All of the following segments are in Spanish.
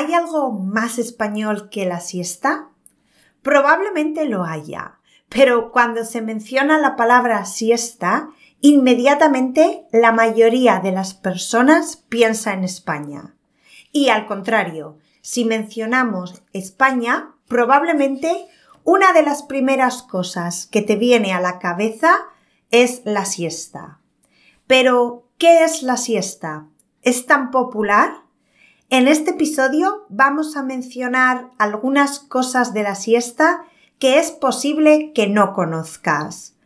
¿hay algo más español que la siesta? Probablemente lo haya, pero cuando se menciona la palabra siesta, inmediatamente la mayoría de las personas piensa en España. Y al contrario, si mencionamos España, probablemente una de las primeras cosas que te viene a la cabeza es la siesta. Pero, ¿qué es la siesta? ¿Es tan popular? En este episodio vamos a mencionar algunas cosas de la siesta que es posible que no conozcas.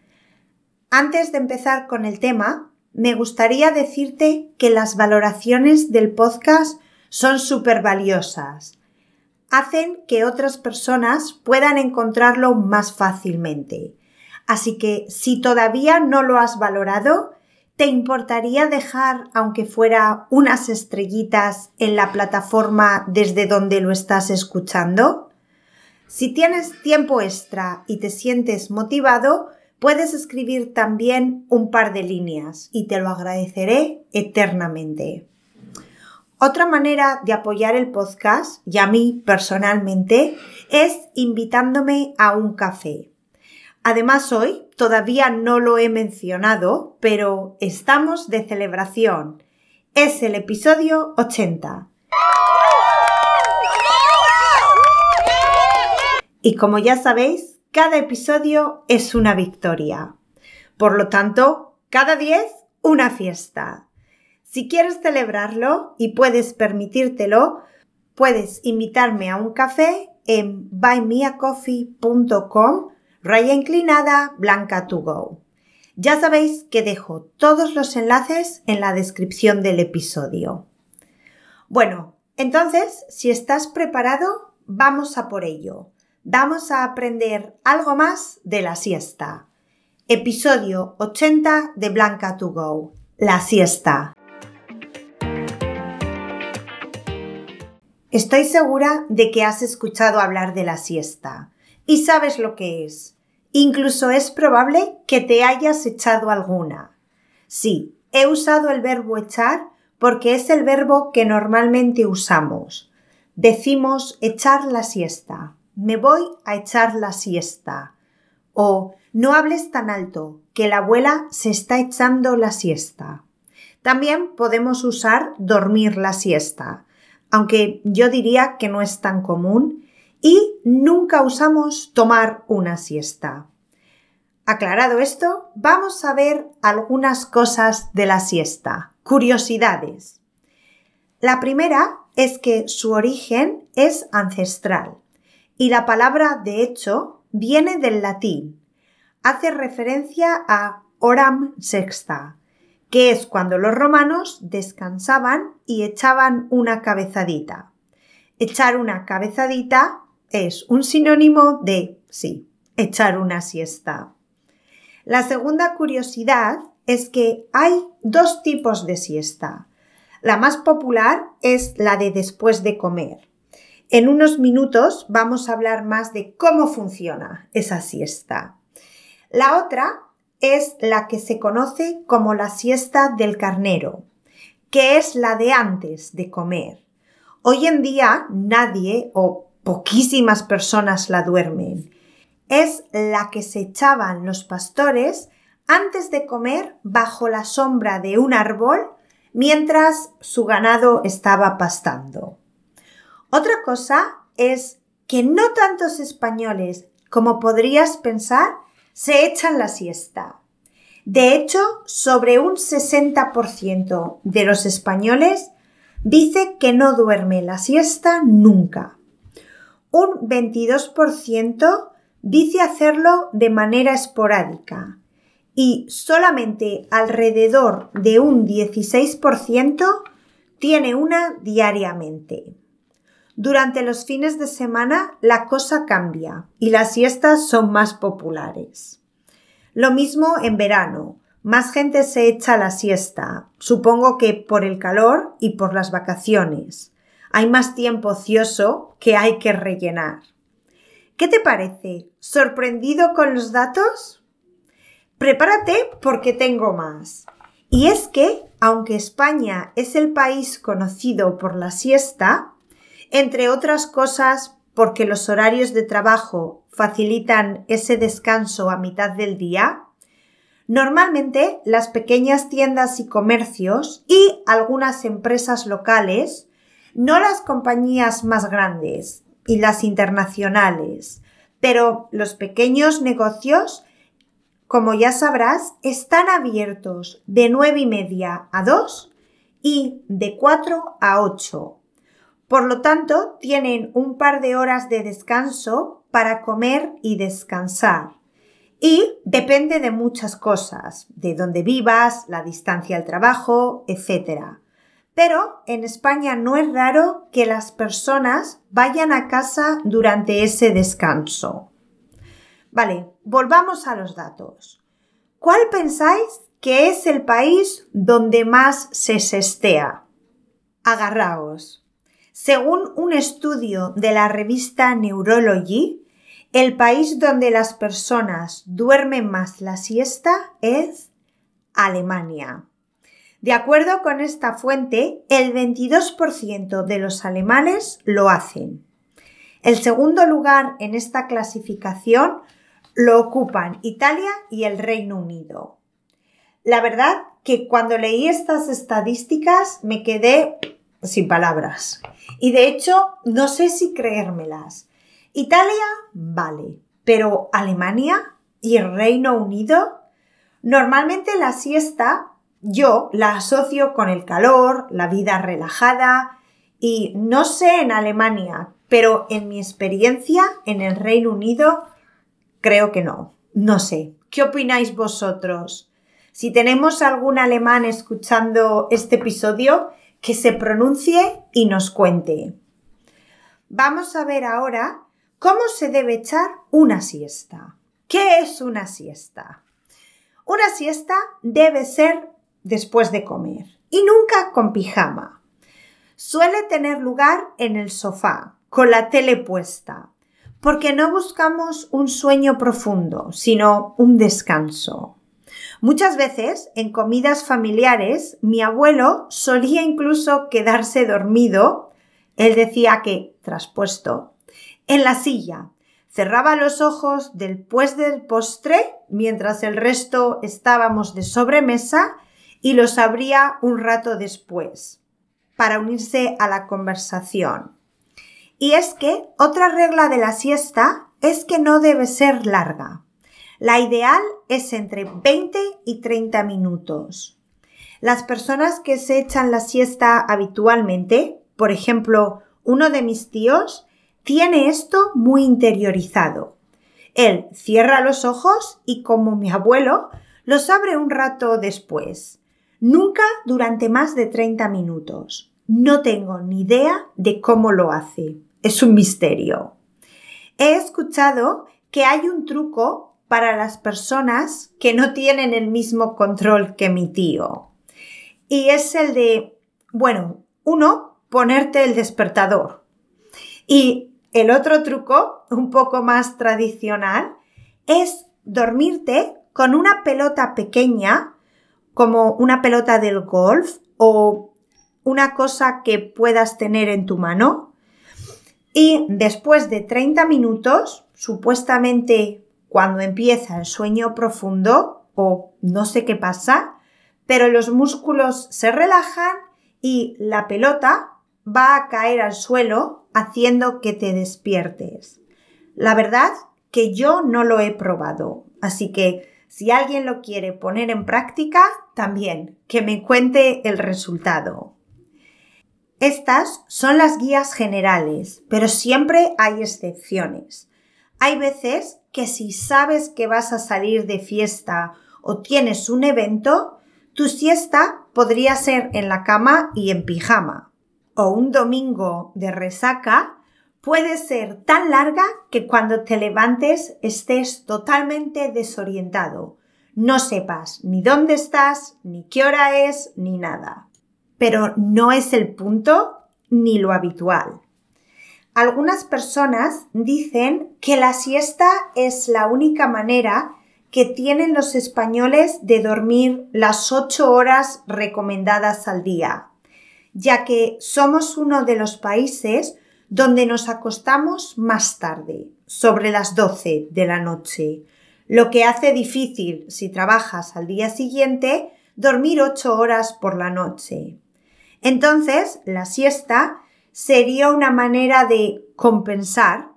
Antes de empezar con el tema, me gustaría decirte que las valoraciones del podcast son súper valiosas. Hacen que otras personas puedan encontrarlo más fácilmente. Así que si todavía no lo has valorado, ¿Te importaría dejar, aunque fuera unas estrellitas, en la plataforma desde donde lo estás escuchando? Si tienes tiempo extra y te sientes motivado, puedes escribir también un par de líneas y te lo agradeceré eternamente. Otra manera de apoyar el podcast, y a mí personalmente, es invitándome a un café. Además, hoy todavía no lo he mencionado, pero estamos de celebración. Es el episodio 80. Y como ya sabéis, cada episodio es una victoria. Por lo tanto, cada 10 una fiesta. Si quieres celebrarlo y puedes permitírtelo, puedes invitarme a un café en buymeacoffee.com raya inclinada blanca to go. Ya sabéis que dejo todos los enlaces en la descripción del episodio. Bueno, entonces, si estás preparado, vamos a por ello. Vamos a aprender algo más de la siesta. Episodio 80 de Blanca to Go. La siesta. Estoy segura de que has escuchado hablar de la siesta y sabes lo que es. Incluso es probable que te hayas echado alguna. Sí, he usado el verbo echar porque es el verbo que normalmente usamos. Decimos echar la siesta. Me voy a echar la siesta. O no hables tan alto, que la abuela se está echando la siesta. También podemos usar dormir la siesta, aunque yo diría que no es tan común y nunca usamos tomar una siesta. Aclarado esto, vamos a ver algunas cosas de la siesta, curiosidades. La primera es que su origen es ancestral y la palabra de hecho viene del latín. Hace referencia a oram sexta, que es cuando los romanos descansaban y echaban una cabezadita. Echar una cabezadita es un sinónimo de, sí, echar una siesta. La segunda curiosidad es que hay dos tipos de siesta. La más popular es la de después de comer. En unos minutos vamos a hablar más de cómo funciona esa siesta. La otra es la que se conoce como la siesta del carnero, que es la de antes de comer. Hoy en día nadie o poquísimas personas la duermen. Es la que se echaban los pastores antes de comer bajo la sombra de un árbol mientras su ganado estaba pastando. Otra cosa es que no tantos españoles como podrías pensar se echan la siesta. De hecho, sobre un 60% de los españoles dice que no duerme la siesta nunca un 22% dice hacerlo de manera esporádica y solamente alrededor de un 16% tiene una diariamente. Durante los fines de semana la cosa cambia y las siestas son más populares. Lo mismo en verano. Más gente se echa la siesta, supongo que por el calor y por las vacaciones hay más tiempo ocioso que hay que rellenar. ¿Qué te parece? ¿Sorprendido con los datos? Prepárate porque tengo más. Y es que, aunque España es el país conocido por la siesta, entre otras cosas porque los horarios de trabajo facilitan ese descanso a mitad del día, normalmente las pequeñas tiendas y comercios y algunas empresas locales, no las compañías más grandes y las internacionales, pero los pequeños negocios, como ya sabrás, están abiertos de nueve y media a 2 y de 4 a 8 por lo tanto, tienen un par de horas de descanso para comer y descansar. Y depende de muchas cosas, de dónde vivas, la distancia al trabajo, etc. Pero en España no es raro que las personas vayan a casa durante ese descanso. Vale, volvamos a los datos. ¿Cuál pensáis que es el país donde más se sestea? Agarraos. Según un estudio de la revista Neurology, el país donde las personas duermen más la siesta es Alemania. De acuerdo con esta fuente, el 22% de los alemanes lo hacen. El segundo lugar en esta clasificación lo ocupan Italia y el Reino Unido. La verdad que cuando leí estas estadísticas me quedé sin palabras. Y de hecho, no sé si creérmelas. Italia, vale, pero Alemania y el Reino Unido, normalmente la siesta yo la asocio con el calor, la vida relajada y no sé en Alemania, pero en mi experiencia en el Reino Unido creo que no. No sé. ¿Qué opináis vosotros? Si tenemos algún alemán escuchando este episodio, que se pronuncie y nos cuente. Vamos a ver ahora cómo se debe echar una siesta. ¿Qué es una siesta? Una siesta debe ser después de comer y nunca con pijama. Suele tener lugar en el sofá, con la tele puesta, porque no buscamos un sueño profundo, sino un descanso. Muchas veces, en comidas familiares, mi abuelo solía incluso quedarse dormido, él decía que, traspuesto, en la silla, cerraba los ojos después del postre, mientras el resto estábamos de sobremesa, y los abría un rato después, para unirse a la conversación. Y es que otra regla de la siesta es que no debe ser larga. La ideal es entre 20 y 30 minutos. Las personas que se echan la siesta habitualmente, por ejemplo, uno de mis tíos, tiene esto muy interiorizado. Él cierra los ojos y como mi abuelo, los abre un rato después. Nunca durante más de 30 minutos. No tengo ni idea de cómo lo hace. Es un misterio. He escuchado que hay un truco para las personas que no tienen el mismo control que mi tío. Y es el de, bueno, uno, ponerte el despertador. Y el otro truco, un poco más tradicional, es dormirte con una pelota pequeña, como una pelota del golf o una cosa que puedas tener en tu mano. Y después de 30 minutos, supuestamente cuando empieza el sueño profundo o no sé qué pasa, pero los músculos se relajan y la pelota va a caer al suelo haciendo que te despiertes. La verdad que yo no lo he probado, así que si alguien lo quiere poner en práctica, también que me cuente el resultado. Estas son las guías generales, pero siempre hay excepciones. Hay veces que si sabes que vas a salir de fiesta o tienes un evento, tu siesta podría ser en la cama y en pijama. O un domingo de resaca puede ser tan larga que cuando te levantes estés totalmente desorientado. No sepas ni dónde estás, ni qué hora es, ni nada. Pero no es el punto ni lo habitual. Algunas personas dicen que la siesta es la única manera que tienen los españoles de dormir las ocho horas recomendadas al día, ya que somos uno de los países donde nos acostamos más tarde, sobre las 12 de la noche, lo que hace difícil, si trabajas al día siguiente, dormir 8 horas por la noche. Entonces, la siesta sería una manera de compensar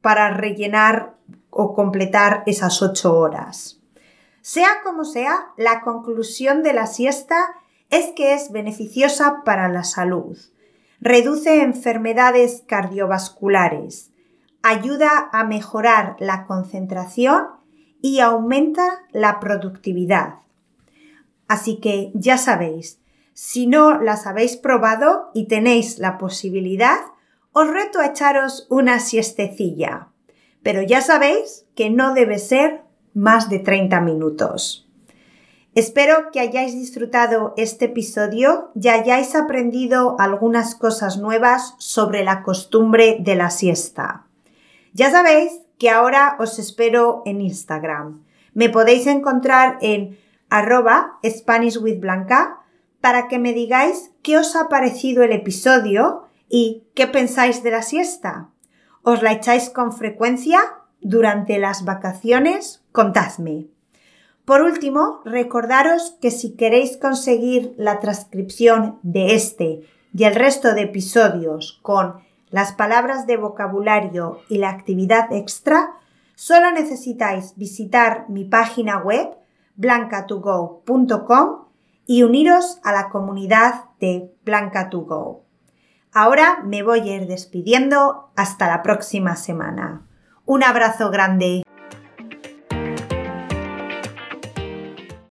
para rellenar o completar esas 8 horas. Sea como sea, la conclusión de la siesta es que es beneficiosa para la salud. Reduce enfermedades cardiovasculares, ayuda a mejorar la concentración y aumenta la productividad. Así que ya sabéis, si no las habéis probado y tenéis la posibilidad, os reto a echaros una siestecilla. Pero ya sabéis que no debe ser más de 30 minutos. Espero que hayáis disfrutado este episodio y hayáis aprendido algunas cosas nuevas sobre la costumbre de la siesta. Ya sabéis que ahora os espero en Instagram. Me podéis encontrar en arroba SpanishWithBlanca para que me digáis qué os ha parecido el episodio y qué pensáis de la siesta. ¿Os la echáis con frecuencia durante las vacaciones? Contadme. Por último, recordaros que si queréis conseguir la transcripción de este y el resto de episodios con las palabras de vocabulario y la actividad extra, solo necesitáis visitar mi página web blancatogo.com y uniros a la comunidad de Blanca2Go. Ahora me voy a ir despidiendo hasta la próxima semana. Un abrazo grande.